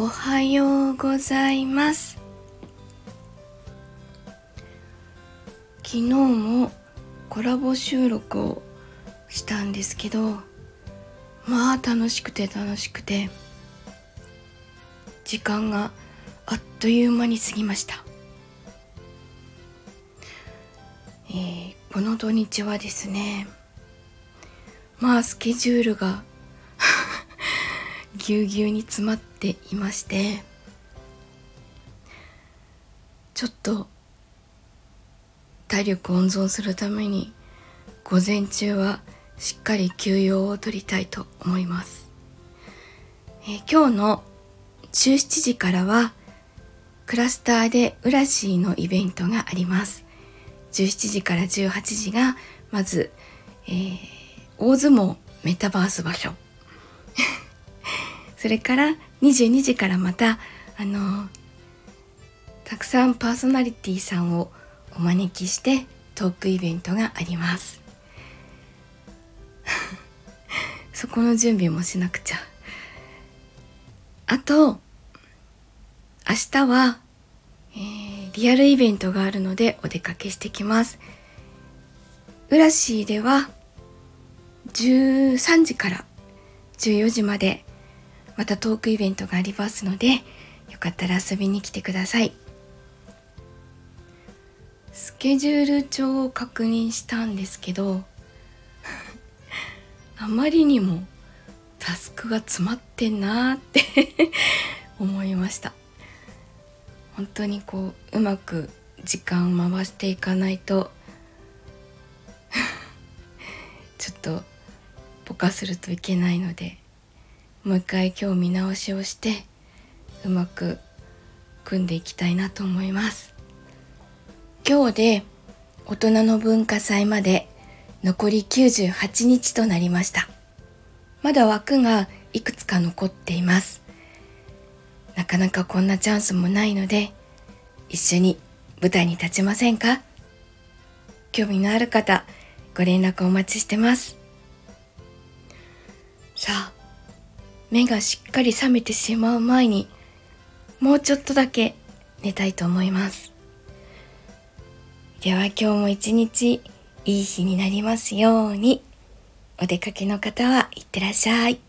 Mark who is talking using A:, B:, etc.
A: おはようございます。昨日もコラボ収録をしたんですけどまあ楽しくて楽しくて時間があっという間に過ぎました、えー、この土日はですねまあスケジュールがぎゅうぎゅうに詰まっていましてちょっと体力温存するために午前中はしっかり休養を取りたいと思います、えー、今日の17時からはクラスターでウラシーのイベントがあります。17時から18時がまず、えー、大相撲メタバース場所。それから22時からまたあのたくさんパーソナリティさんをお招きしてトークイベントがあります。そこの準備もしなくちゃ。あと明日は、えー、リアルイベントがあるのでお出かけしてきます。ウラシーでは13時から14時までまたトークイベントがありますのでよかったら遊びに来てください。スケジュール帳を確認したんですけど あまりにもタスクが詰まってんなーって 思いました。本当にこううまく時間を回していかないと ちょっとぼかするといけないのでもう一回今日見直しをしてうまく組んでいきたいなと思います。今日で大人の文化祭まで残り98日となりました。まだ枠がいくつか残っています。なかなかこんなチャンスもないので一緒に舞台に立ちませんか？興味のある方ご連絡お待ちしてます。目がしっかり覚めてしまう前にもうちょっとだけ寝たいと思います。では今日も一日いい日になりますように。お出かけの方はいってらっしゃい。